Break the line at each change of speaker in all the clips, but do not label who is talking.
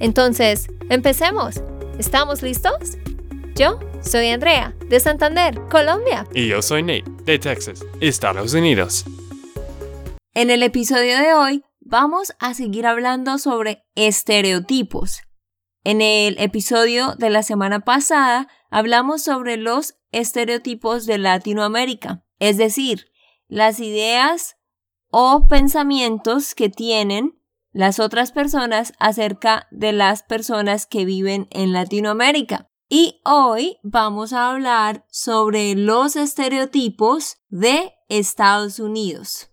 Entonces, empecemos. ¿Estamos listos? Yo soy Andrea, de Santander, Colombia.
Y yo soy Nate, de Texas, Estados Unidos.
En el episodio de hoy vamos a seguir hablando sobre estereotipos. En el episodio de la semana pasada hablamos sobre los estereotipos de Latinoamérica, es decir, las ideas o pensamientos que tienen las otras personas acerca de las personas que viven en Latinoamérica. Y hoy vamos a hablar sobre los estereotipos de Estados Unidos.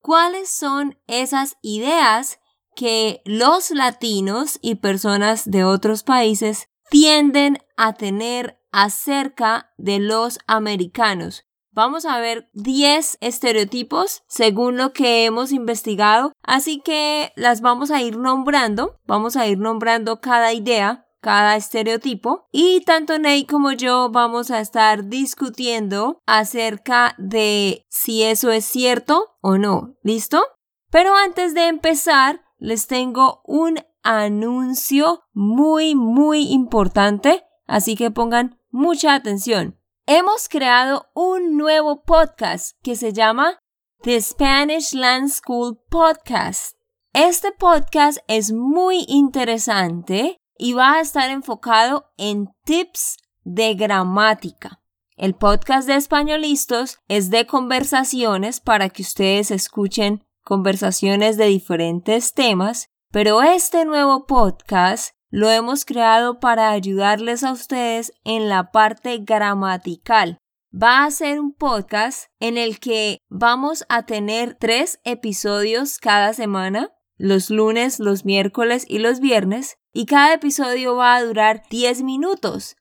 ¿Cuáles son esas ideas que los latinos y personas de otros países tienden a tener acerca de los americanos. Vamos a ver 10 estereotipos según lo que hemos investigado, así que las vamos a ir nombrando, vamos a ir nombrando cada idea, cada estereotipo y tanto Ney como yo vamos a estar discutiendo acerca de si eso es cierto o no. ¿Listo? Pero antes de empezar, les tengo un anuncio muy, muy importante, así que pongan mucha atención. Hemos creado un nuevo podcast que se llama The Spanish Land School Podcast. Este podcast es muy interesante y va a estar enfocado en tips de gramática. El podcast de Españolistos es de conversaciones para que ustedes escuchen conversaciones de diferentes temas, pero este nuevo podcast lo hemos creado para ayudarles a ustedes en la parte gramatical. Va a ser un podcast en el que vamos a tener tres episodios cada semana, los lunes, los miércoles y los viernes, y cada episodio va a durar 10 minutos.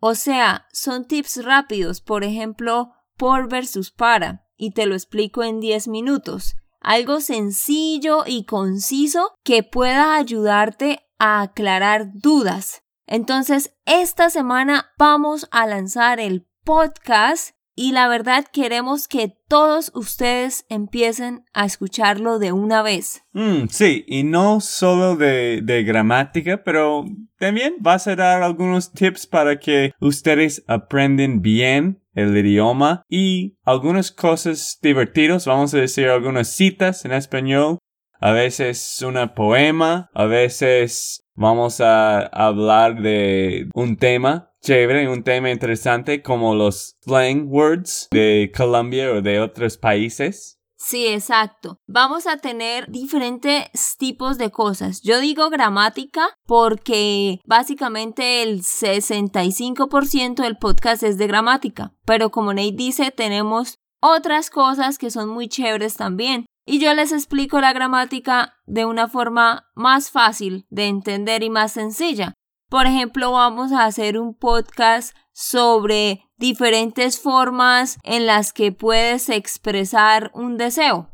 O sea, son tips rápidos, por ejemplo, por versus para, y te lo explico en 10 minutos. Algo sencillo y conciso que pueda ayudarte a aclarar dudas. Entonces, esta semana vamos a lanzar el podcast y la verdad queremos que todos ustedes empiecen a escucharlo de una vez.
Mm, sí, y no solo de, de, gramática, pero también vas a dar algunos tips para que ustedes aprenden bien el idioma y algunas cosas divertidas, vamos a decir algunas citas en español a veces un poema, a veces vamos a hablar de un tema chévere, un tema interesante como los slang words de Colombia o de otros países.
Sí, exacto. Vamos a tener diferentes tipos de cosas. Yo digo gramática porque básicamente el 65% del podcast es de gramática. Pero como Nate dice, tenemos otras cosas que son muy chéveres también y yo les explico la gramática de una forma más fácil de entender y más sencilla. Por ejemplo, vamos a hacer un podcast sobre diferentes formas en las que puedes expresar un deseo.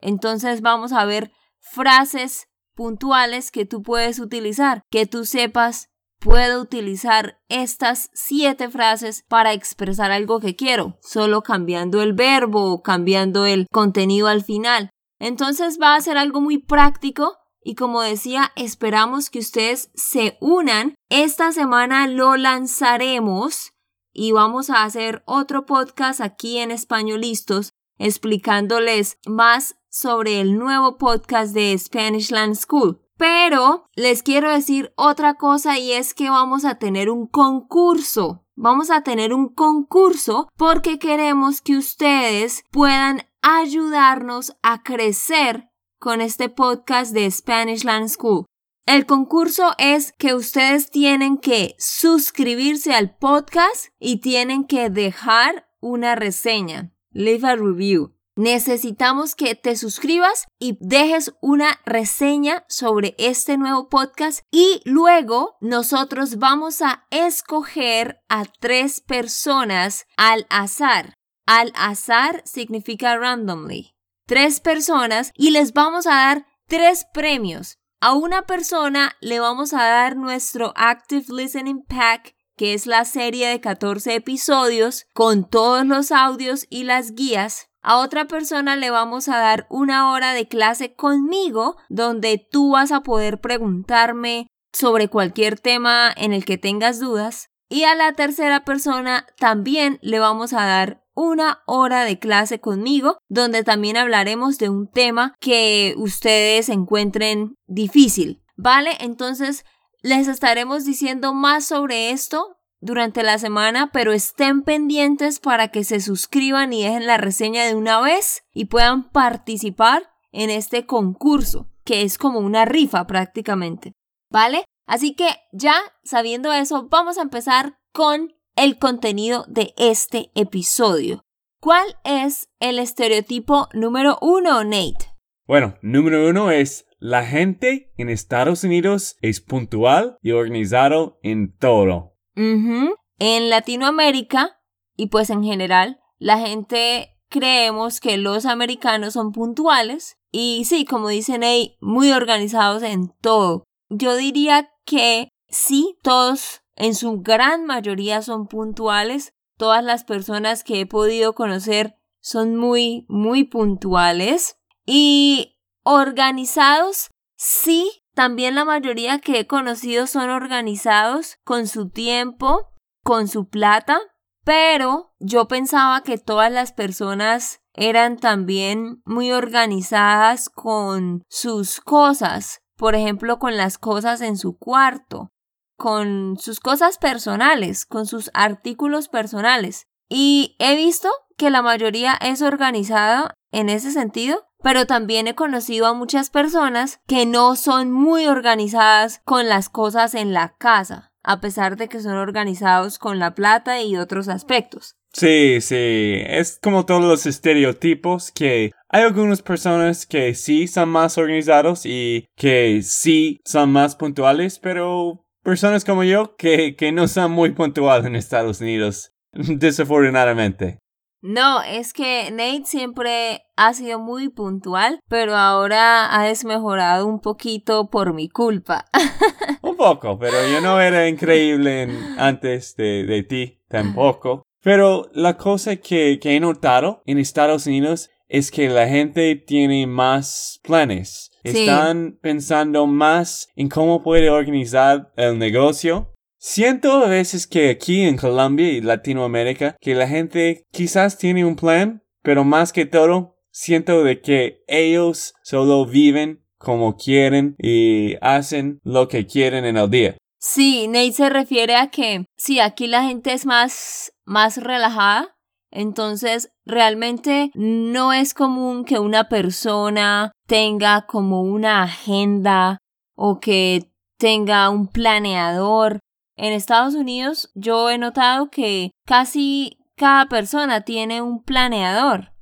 Entonces vamos a ver frases puntuales que tú puedes utilizar, que tú sepas, puedo utilizar estas siete frases para expresar algo que quiero, solo cambiando el verbo o cambiando el contenido al final. Entonces va a ser algo muy práctico y como decía, esperamos que ustedes se unan. Esta semana lo lanzaremos y vamos a hacer otro podcast aquí en Españolistos explicándoles más sobre el nuevo podcast de Spanish Land School. Pero les quiero decir otra cosa y es que vamos a tener un concurso. Vamos a tener un concurso porque queremos que ustedes puedan ayudarnos a crecer con este podcast de Spanish Land School. El concurso es que ustedes tienen que suscribirse al podcast y tienen que dejar una reseña, leave a review. necesitamos que te suscribas y dejes una reseña sobre este nuevo podcast y luego nosotros vamos a escoger a tres personas al azar. Al azar significa randomly. Tres personas y les vamos a dar tres premios. A una persona le vamos a dar nuestro Active Listening Pack que es la serie de 14 episodios con todos los audios y las guías a otra persona le vamos a dar una hora de clase conmigo donde tú vas a poder preguntarme sobre cualquier tema en el que tengas dudas. Y a la tercera persona también le vamos a dar una hora de clase conmigo donde también hablaremos de un tema que ustedes encuentren difícil. ¿Vale? Entonces les estaremos diciendo más sobre esto durante la semana, pero estén pendientes para que se suscriban y dejen la reseña de una vez y puedan participar en este concurso, que es como una rifa prácticamente. ¿Vale? Así que ya sabiendo eso, vamos a empezar con el contenido de este episodio. ¿Cuál es el estereotipo número uno, Nate?
Bueno, número uno es la gente en Estados Unidos es puntual y organizado en todo.
En Latinoamérica y pues en general, la gente creemos que los americanos son puntuales y sí, como dicen ahí, muy organizados en todo. Yo diría que sí, todos en su gran mayoría son puntuales. Todas las personas que he podido conocer son muy, muy puntuales. Y organizados, sí, también la mayoría que he conocido son organizados con su tiempo, con su plata, pero yo pensaba que todas las personas eran también muy organizadas con sus cosas, por ejemplo, con las cosas en su cuarto, con sus cosas personales, con sus artículos personales. Y he visto que la mayoría es organizada en ese sentido, pero también he conocido a muchas personas que no son muy organizadas con las cosas en la casa, a pesar de que son organizados con la plata y otros aspectos.
Sí, sí, es como todos los estereotipos que hay algunas personas que sí son más organizados y que sí son más puntuales, pero personas como yo que, que no son muy puntuales en Estados Unidos, desafortunadamente.
No, es que Nate siempre ha sido muy puntual, pero ahora ha desmejorado un poquito por mi culpa.
un poco, pero yo no era increíble antes de, de, ti tampoco. Pero la cosa que, que he notado en Estados Unidos es que la gente tiene más planes. Están pensando más en cómo puede organizar el negocio Siento a veces que aquí en Colombia y Latinoamérica que la gente quizás tiene un plan, pero más que todo siento de que ellos solo viven como quieren y hacen lo que quieren en el día.
Sí, Nate se refiere a que sí, aquí la gente es más, más relajada, entonces realmente no es común que una persona tenga como una agenda o que tenga un planeador en Estados Unidos yo he notado que casi cada persona tiene un planeador.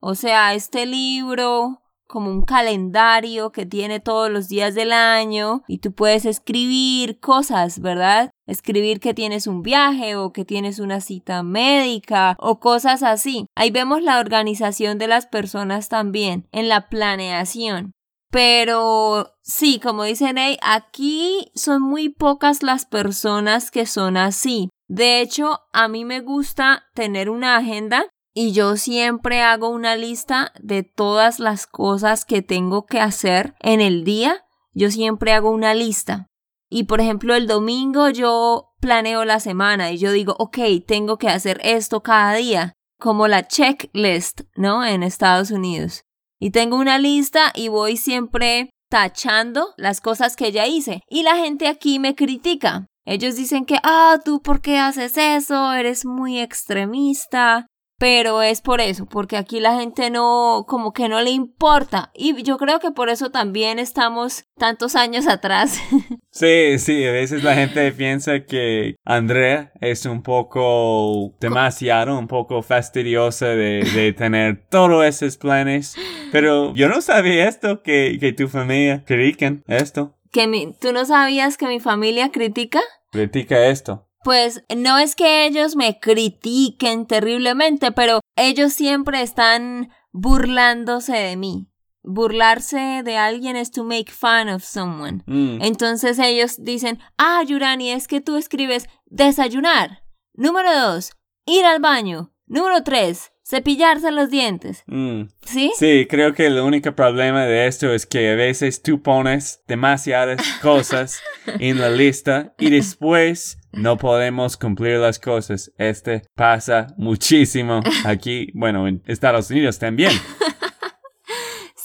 O sea, este libro como un calendario que tiene todos los días del año y tú puedes escribir cosas, ¿verdad? Escribir que tienes un viaje o que tienes una cita médica o cosas así. Ahí vemos la organización de las personas también en la planeación. Pero sí, como dice Ney, aquí son muy pocas las personas que son así. De hecho, a mí me gusta tener una agenda y yo siempre hago una lista de todas las cosas que tengo que hacer en el día. Yo siempre hago una lista. Y por ejemplo, el domingo yo planeo la semana y yo digo, ok, tengo que hacer esto cada día, como la checklist, ¿no? En Estados Unidos. Y tengo una lista y voy siempre tachando las cosas que ya hice. Y la gente aquí me critica. Ellos dicen que, ah, tú por qué haces eso, eres muy extremista. Pero es por eso, porque aquí la gente no, como que no le importa. Y yo creo que por eso también estamos tantos años atrás.
Sí, sí, a veces la gente piensa que Andrea es un poco demasiado, un poco fastidiosa de, de tener todos esos planes. Pero yo no sabía esto, que, que tu familia critican esto.
¿Que mi, ¿Tú no sabías que mi familia critica?
Critica esto.
Pues no es que ellos me critiquen terriblemente, pero ellos siempre están burlándose de mí. Burlarse de alguien es to make fun of someone.
Mm.
Entonces ellos dicen, ah, Yurani, es que tú escribes desayunar. Número dos, ir al baño. Número tres, cepillarse los dientes.
Mm.
¿Sí?
Sí, creo que el único problema de esto es que a veces tú pones demasiadas cosas en la lista y después no podemos cumplir las cosas. Este pasa muchísimo aquí, bueno, en Estados Unidos también.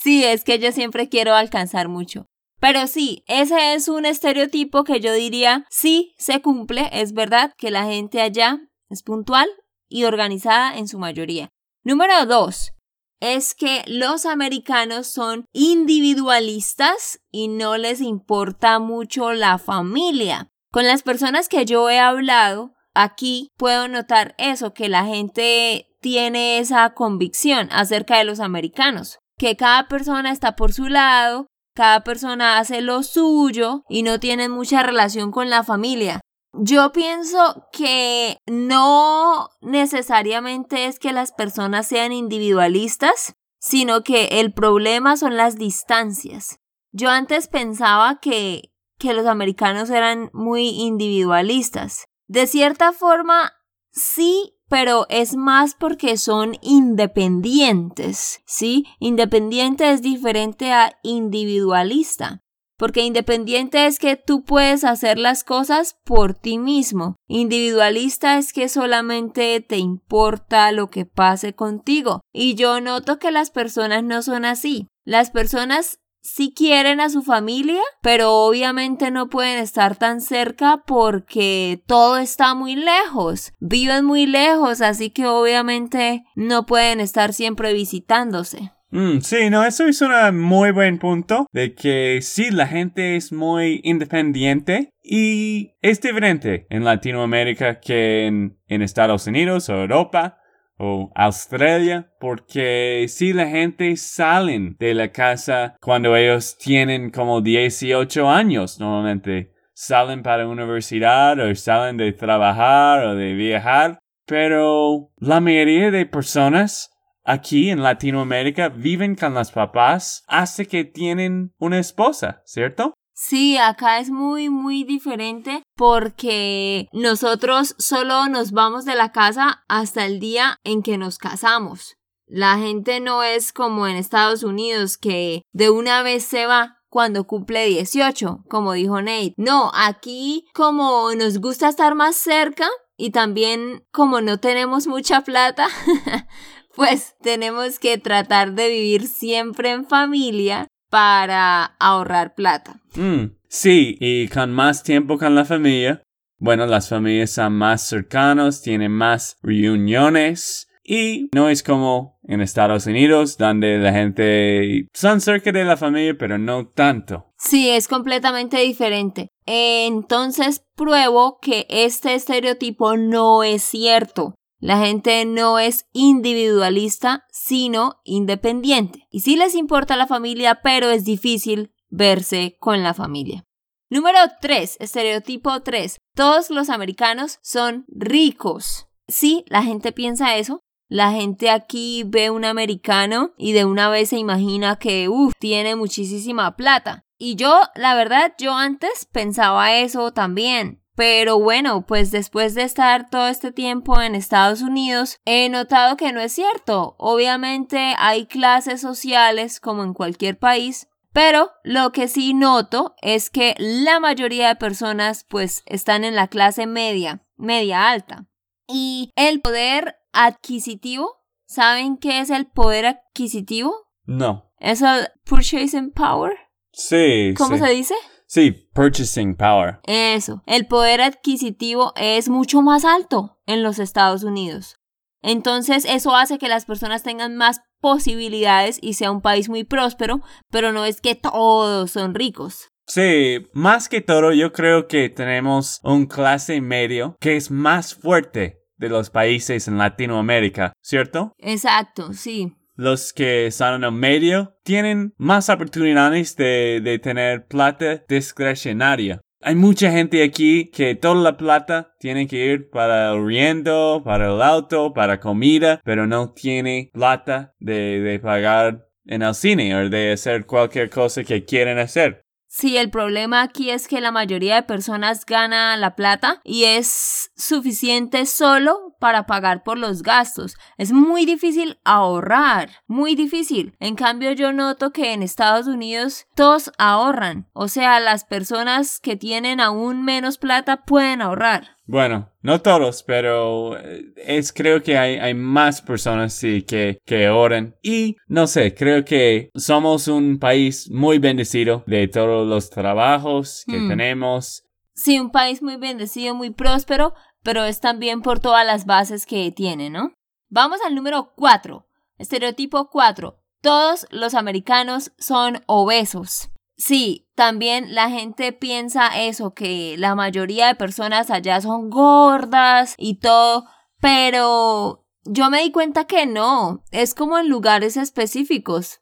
Sí, es que yo siempre quiero alcanzar mucho. Pero sí, ese es un estereotipo que yo diría, sí, se cumple, es verdad que la gente allá es puntual y organizada en su mayoría. Número dos, es que los americanos son individualistas y no les importa mucho la familia. Con las personas que yo he hablado, aquí puedo notar eso, que la gente tiene esa convicción acerca de los americanos, que cada persona está por su lado, cada persona hace lo suyo y no tienen mucha relación con la familia. Yo pienso que no necesariamente es que las personas sean individualistas, sino que el problema son las distancias. Yo antes pensaba que, que los americanos eran muy individualistas. De cierta forma, sí, pero es más porque son independientes, ¿sí? Independiente es diferente a individualista. Porque independiente es que tú puedes hacer las cosas por ti mismo. Individualista es que solamente te importa lo que pase contigo. Y yo noto que las personas no son así. Las personas sí quieren a su familia, pero obviamente no pueden estar tan cerca porque todo está muy lejos. Viven muy lejos, así que obviamente no pueden estar siempre visitándose.
Mm, sí, no, eso es un muy buen punto de que sí, la gente es muy independiente y es diferente en Latinoamérica que en, Estados Unidos o Europa o Australia, porque si la gente salen de la casa cuando ellos tienen como 18 años, normalmente. Salen para universidad o salen de trabajar o de viajar, pero la mayoría de personas aquí en Latinoamérica viven con las papás hasta que tienen una esposa, ¿cierto?
Sí, acá es muy, muy diferente porque nosotros solo nos vamos de la casa hasta el día en que nos casamos. La gente no es como en Estados Unidos que de una vez se va cuando cumple 18, como dijo Nate. No, aquí como nos gusta estar más cerca y también como no tenemos mucha plata, pues tenemos que tratar de vivir siempre en familia para ahorrar plata.
Mm, sí, y con más tiempo con la familia. Bueno, las familias son más cercanos, tienen más reuniones y no es como en Estados Unidos donde la gente son cerca de la familia pero no tanto.
Sí, es completamente diferente. Entonces pruebo que este estereotipo no es cierto. La gente no es individualista, sino independiente. Y sí les importa la familia, pero es difícil verse con la familia. Número 3, estereotipo 3. Todos los americanos son ricos. Sí, la gente piensa eso. La gente aquí ve un americano y de una vez se imagina que, uff, tiene muchísima plata. Y yo, la verdad, yo antes pensaba eso también. Pero bueno, pues después de estar todo este tiempo en Estados Unidos, he notado que no es cierto. Obviamente hay clases sociales como en cualquier país, pero lo que sí noto es que la mayoría de personas pues están en la clase media, media alta. Y el poder adquisitivo, ¿saben qué es el poder adquisitivo?
No.
¿Es el purchasing power?
Sí.
¿Cómo
sí.
se dice?
Sí, purchasing power.
Eso, el poder adquisitivo es mucho más alto en los Estados Unidos. Entonces eso hace que las personas tengan más posibilidades y sea un país muy próspero, pero no es que todos son ricos.
Sí, más que todo yo creo que tenemos un clase medio que es más fuerte de los países en Latinoamérica, ¿cierto?
Exacto, sí.
Los que están en el medio tienen más oportunidades de, de tener plata discrecionaria. Hay mucha gente aquí que toda la plata tiene que ir para el riendo, para el auto, para comida, pero no tiene plata de, de pagar en el cine o de hacer cualquier cosa que quieren hacer.
Sí, el problema aquí es que la mayoría de personas gana la plata y es suficiente solo para pagar por los gastos. Es muy difícil ahorrar, muy difícil. En cambio, yo noto que en Estados Unidos todos ahorran. O sea, las personas que tienen aún menos plata pueden ahorrar.
Bueno, no todos, pero eh, es creo que hay, hay más personas sí que, que oran. Y no sé, creo que somos un país muy bendecido de todos los trabajos que
Hmm.
tenemos.
Sí, un país muy bendecido, muy próspero, pero es también por todas las bases que tiene, ¿no? Vamos al número 4. Estereotipo 4. Todos los americanos son obesos. Sí, también la gente piensa eso, que la mayoría de personas allá son gordas y todo, pero yo me di cuenta que no, es como en lugares específicos.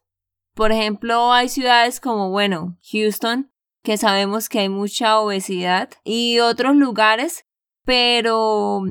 Por ejemplo, hay ciudades como, bueno, Houston, que sabemos que hay mucha obesidad, y otros lugares, pero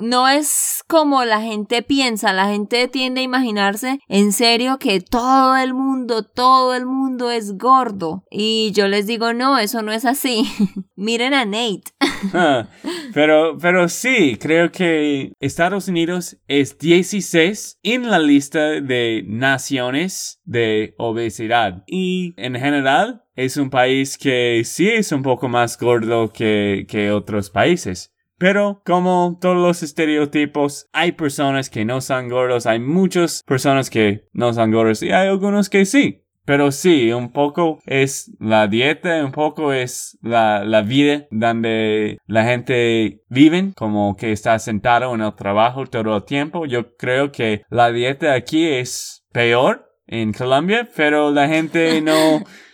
no es como la gente piensa, la gente tiende a imaginarse en serio que todo el mundo, todo el mundo es gordo. Y yo les digo, no, eso no es así. Miren a Nate.
Ah, pero, pero sí, creo que Estados Unidos es 16 en la lista de naciones de obesidad. Y en general es un país que sí es un poco más gordo que, que otros países. Pero como todos los estereotipos, hay personas que no son gordos, hay muchas personas que no son gordos y hay algunos que sí. Pero sí, un poco es la dieta, un poco es la, la vida donde la gente vive, como que está sentado en el trabajo todo el tiempo. Yo creo que la dieta aquí es peor en Colombia, pero la gente no,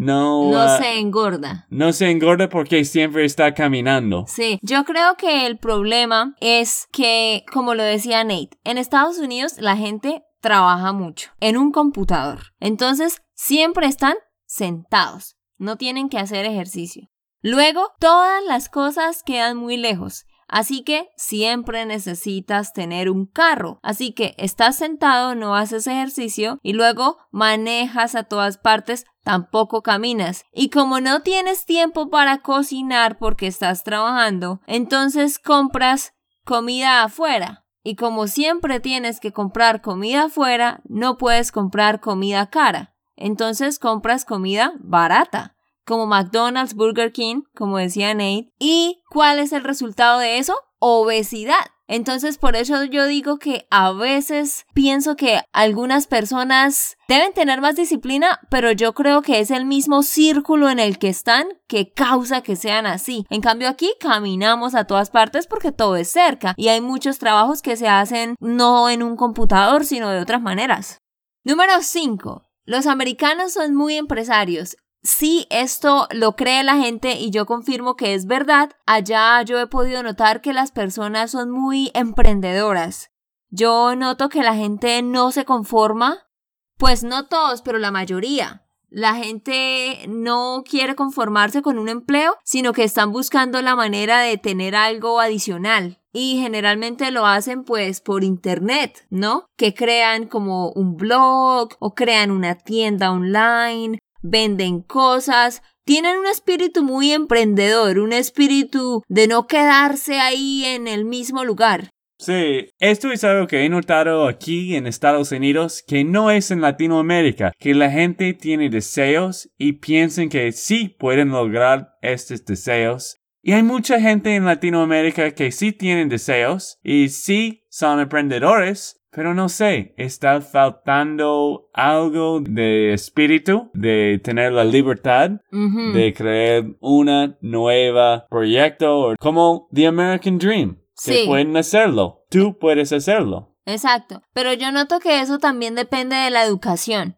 no,
No
ah,
se engorda.
no se engorda porque siempre está caminando.
Sí, yo creo que el problema es que, como lo decía Nate, en Estados Unidos la gente trabaja mucho en un computador. Entonces, siempre están sentados. No tienen que hacer ejercicio. Luego, todas las cosas quedan muy lejos. Así que siempre necesitas tener un carro. Así que estás sentado, no haces ejercicio y luego manejas a todas partes, tampoco caminas. Y como no tienes tiempo para cocinar porque estás trabajando, entonces compras comida afuera. Y como siempre tienes que comprar comida afuera, no puedes comprar comida cara. Entonces compras comida barata como McDonald's, Burger King, como decía Nate. ¿Y cuál es el resultado de eso? Obesidad. Entonces, por eso yo digo que a veces pienso que algunas personas deben tener más disciplina, pero yo creo que es el mismo círculo en el que están que causa que sean así. En cambio, aquí caminamos a todas partes porque todo es cerca y hay muchos trabajos que se hacen no en un computador, sino de otras maneras. Número 5. Los americanos son muy empresarios. Sí, esto lo cree la gente y yo confirmo que es verdad. Allá yo he podido notar que las personas son muy emprendedoras. Yo noto que la gente no se conforma, pues no todos, pero la mayoría. La gente no quiere conformarse con un empleo, sino que están buscando la manera de tener algo adicional. Y generalmente lo hacen pues por internet, ¿no? Que crean como un blog o crean una tienda online venden cosas, tienen un espíritu muy emprendedor, un espíritu de no quedarse ahí en el mismo lugar.
Sí, esto es algo que he notado aquí en Estados Unidos que no es en Latinoamérica, que la gente tiene deseos y piensan que sí pueden lograr estos deseos. Y hay mucha gente en Latinoamérica que sí tienen deseos y sí son emprendedores, pero no sé, está faltando algo de espíritu, de tener la libertad de crear una nueva proyecto como The American Dream. Que
Sí.
pueden hacerlo. Tú puedes hacerlo.
Exacto. Pero yo noto que eso también depende de la educación.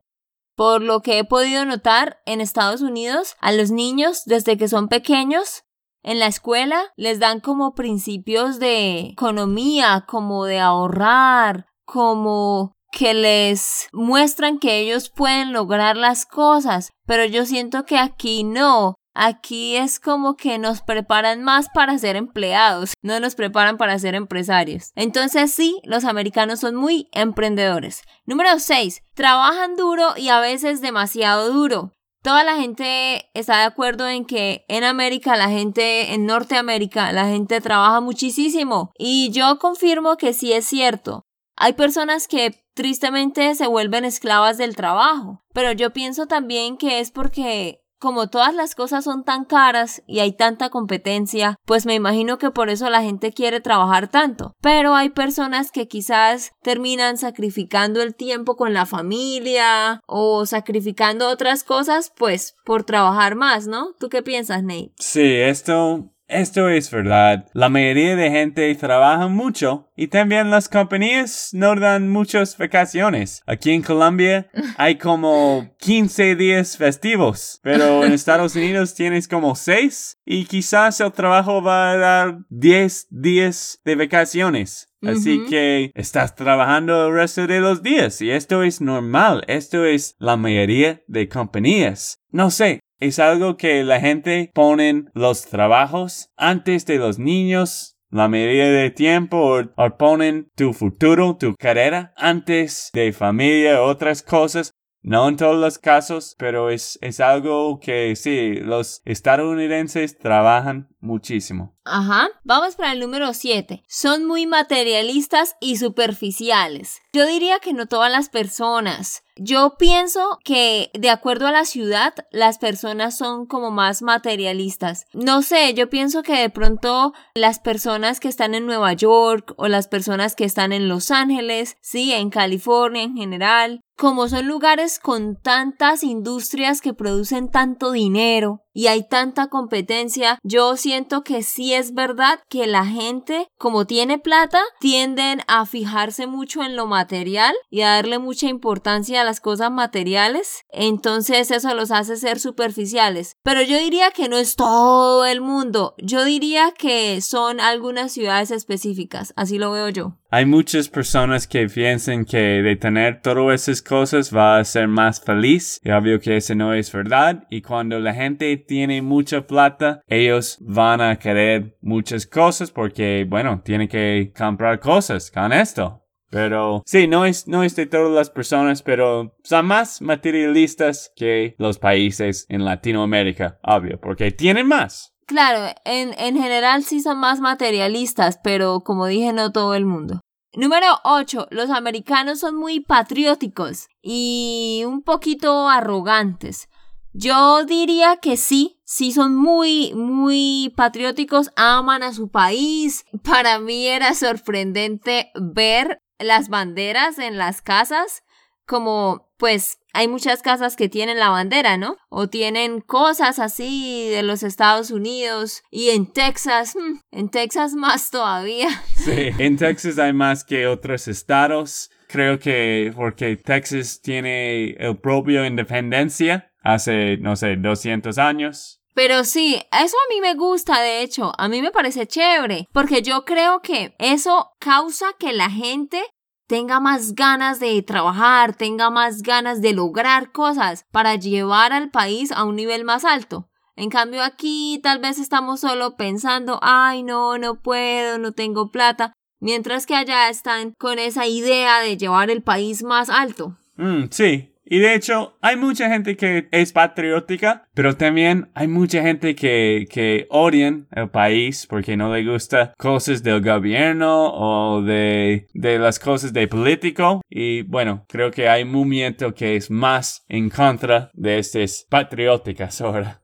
por lo que he podido notar en Estados Unidos, a los niños desde que son pequeños en la escuela les dan como principios de economía, como de ahorrar, como que les muestran que ellos pueden lograr las cosas, pero yo siento que aquí no. Aquí es como que nos preparan más para ser empleados, no nos preparan para ser empresarios. Entonces sí, los americanos son muy emprendedores. Número 6. Trabajan duro y a veces demasiado duro. Toda la gente está de acuerdo en que en América, la gente, en Norteamérica, la gente trabaja muchísimo. Y yo confirmo que sí es cierto. Hay personas que tristemente se vuelven esclavas del trabajo, pero yo pienso también que es porque como todas las cosas son tan caras y hay tanta competencia, pues me imagino que por eso la gente quiere trabajar tanto. Pero hay personas que quizás terminan sacrificando el tiempo con la familia o sacrificando otras cosas, pues por trabajar más, ¿no? ¿Tú qué piensas, Nate?
Sí, esto esto es verdad. La mayoría de gente trabaja mucho y también las compañías no dan muchas vacaciones. Aquí en Colombia hay como 15 días festivos, pero en Estados Unidos tienes como 6 y quizás el trabajo va a dar 10 días de vacaciones. Así que estás trabajando el resto de los días y esto es normal, esto es la mayoría de compañías. No sé, es algo que la gente ponen los trabajos antes de los niños la mayoría de tiempo o, ponen tu futuro, tu carrera antes de familia, otras cosas. No en todos los casos, pero es, es algo que sí, los estadounidenses trabajan muchísimo.
Ajá. Vamos para el número 7. Son muy materialistas y superficiales. Yo diría que no todas las personas. Yo pienso que de acuerdo a la ciudad, las personas son como más materialistas. No sé, yo pienso que de pronto las personas que están en Nueva York o las personas que están en Los Ángeles, sí, en California en general, como son lugares con tantas industrias que producen tanto dinero y hay tanta competencia, yo siento que sí es verdad que la gente, como tiene plata, tienden a fijarse mucho en lo material y a darle mucha importancia a las cosas materiales. Entonces eso los hace ser superficiales. Pero yo diría que no es todo el mundo. Yo diría que son algunas ciudades específicas. Así lo veo yo.
Hay muchas personas que piensan que de tener todas esas cosas va a ser más feliz. Y obvio que eso no es verdad. Y cuando la gente tiene mucha plata, ellos van a querer muchas cosas porque, bueno, tienen que comprar cosas con esto. Pero sí, no es, no es de todas las personas, pero son más materialistas que los países en Latinoamérica, obvio, porque tienen más.
Claro, en, en general sí son más materialistas, pero como dije, no todo el mundo. Número 8. Los americanos son muy patrióticos y un poquito arrogantes. Yo diría que sí, sí son muy, muy patrióticos, aman a su país. Para mí era sorprendente ver las banderas en las casas, como pues hay muchas casas que tienen la bandera, ¿no? O tienen cosas así de los Estados Unidos y en Texas, hmm, en Texas más todavía.
Sí, en Texas hay más que otros estados. Creo que porque Texas tiene el propio independencia hace, no sé, 200 años.
Pero sí, eso a mí me gusta, de hecho, a mí me parece chévere, porque yo creo que eso causa que la gente tenga más ganas de trabajar, tenga más ganas de lograr cosas para llevar al país a un nivel más alto. En cambio aquí tal vez estamos solo pensando, ay no, no puedo, no tengo plata, mientras que allá están con esa idea de llevar el país más alto.
Mm, sí, y de hecho, hay mucha gente que es patriótica, pero también hay mucha gente que, que odian el país porque no le gusta cosas del gobierno o de, de las cosas de político. Y bueno, creo que hay movimiento que es más en contra de estas patrióticas ahora.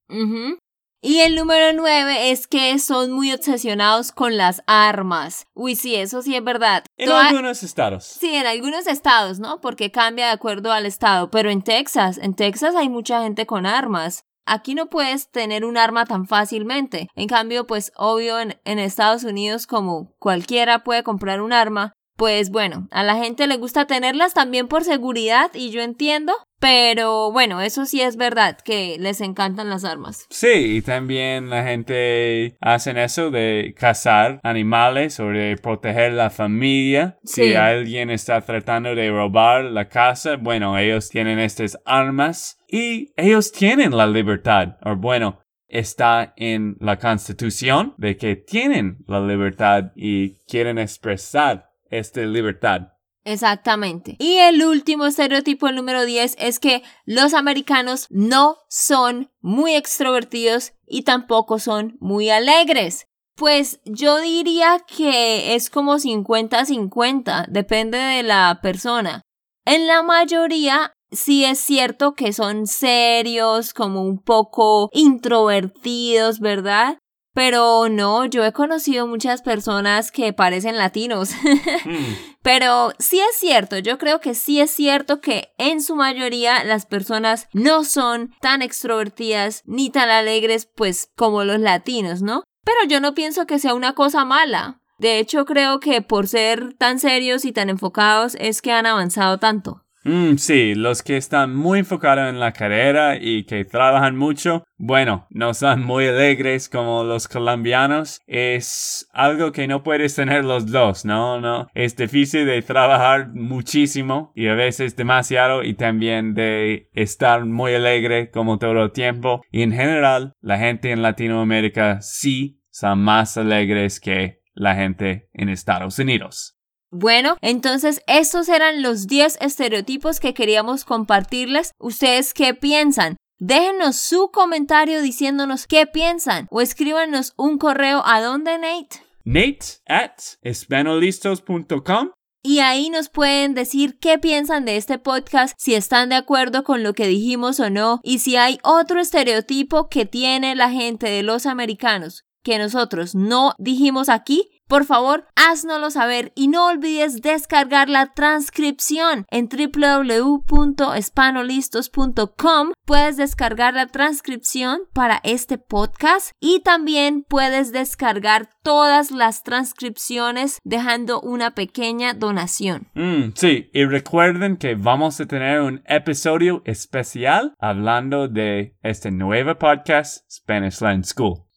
Y el número nueve es que son muy obsesionados con las armas. Uy, sí, eso sí es verdad.
En algunos estados.
Sí, en algunos estados, ¿no? Porque cambia de acuerdo al estado. Pero en Texas, en Texas hay mucha gente con armas. Aquí no puedes tener un arma tan fácilmente. En cambio, pues obvio en, en Estados Unidos como cualquiera puede comprar un arma, pues bueno, a la gente le gusta tenerlas también por seguridad y yo entiendo, Pero bueno, eso sí es verdad, que les encantan las armas.
Sí, y también la gente hace eso de cazar animales o de proteger la familia.
Sí.
Si alguien está tratando de robar la casa, bueno, ellos tienen estas armas y ellos tienen la libertad. O bueno, está en la constitución de que tienen la libertad y quieren expresar esta libertad.
Exactamente. Y el último estereotipo, el número 10, es que los americanos no son muy extrovertidos y tampoco son muy alegres. Pues yo diría que es como 50-50, depende de la persona. En la mayoría sí es cierto que son serios, como un poco introvertidos, ¿verdad? Pero no, yo he conocido muchas personas que parecen latinos.
Mm,
Pero sí es cierto, yo creo que sí es cierto que en su mayoría las personas no son tan extrovertidas ni tan alegres pues como los latinos, ¿no? Pero yo no pienso que sea una cosa mala. De hecho, creo que por ser tan serios y tan enfocados es que han avanzado tanto.
Mm, sí, los que están muy enfocados en la carrera y que trabajan mucho, bueno, no son muy alegres como los colombianos. Es algo que no puedes tener los dos, ¿no? No. Es difícil de trabajar muchísimo y a veces demasiado y también de estar muy alegre como todo el tiempo. Y en general, la gente en Latinoamérica sí son más alegres que la gente en Estados Unidos.
Bueno, entonces estos eran los 10 estereotipos que queríamos compartirles. ¿Ustedes qué piensan? Déjenos su comentario diciéndonos qué piensan o escríbanos un correo a donde Nate.
Nate at espanolistos.com
Y ahí nos pueden decir qué piensan de este podcast, si están de acuerdo con lo que dijimos o no, y si hay otro estereotipo que tiene la gente de los americanos que nosotros no dijimos aquí, por favor, háznoslo saber y no olvides descargar la transcripción en www.espanolistos.com. Puedes descargar la transcripción para este podcast y también puedes descargar todas las transcripciones dejando una pequeña donación.
Mm, sí, y recuerden que vamos a tener un episodio especial hablando de este nuevo podcast, Spanish Land School.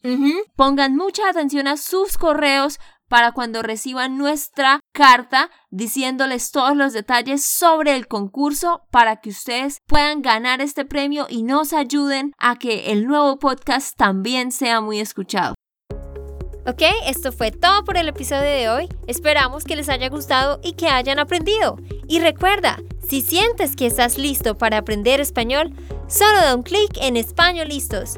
Pongan mucha atención a sus correos para cuando reciban nuestra carta diciéndoles todos los detalles sobre el concurso para que ustedes puedan ganar este premio y nos ayuden a que el nuevo podcast también sea muy escuchado. Ok, esto fue todo por el episodio de hoy. Esperamos que les haya gustado y que hayan aprendido. Y recuerda, si sientes que estás listo para aprender español, solo da un clic en Español Listos.